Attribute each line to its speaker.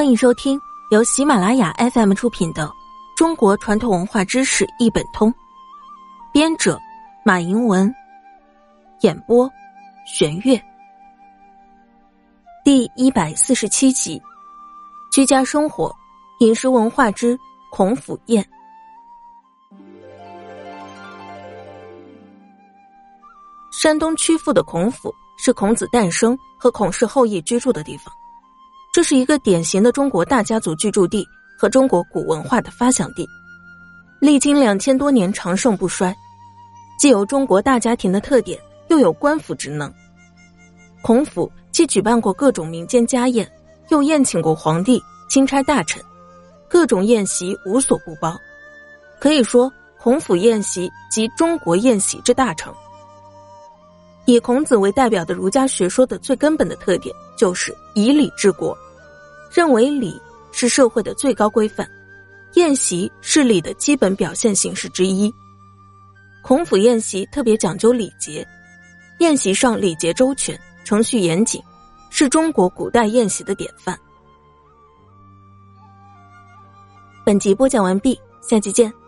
Speaker 1: 欢迎收听由喜马拉雅 FM 出品的《中国传统文化知识一本通》，编者马迎文，演播玄月。第一百四十七集：居家生活饮食文化之孔府宴。山东曲阜的孔府是孔子诞生和孔氏后裔居住的地方。这是一个典型的中国大家族居住地和中国古文化的发祥地，历经两千多年长盛不衰，既有中国大家庭的特点，又有官府职能。孔府既举办过各种民间家宴，又宴请过皇帝、钦差大臣，各种宴席无所不包，可以说孔府宴席即中国宴席之大成。以孔子为代表的儒家学说的最根本的特点就是以礼治国，认为礼是社会的最高规范，宴席是礼的基本表现形式之一。孔府宴席特别讲究礼节，宴席上礼节周全，程序严谨，是中国古代宴席的典范。本集播讲完毕，下集见。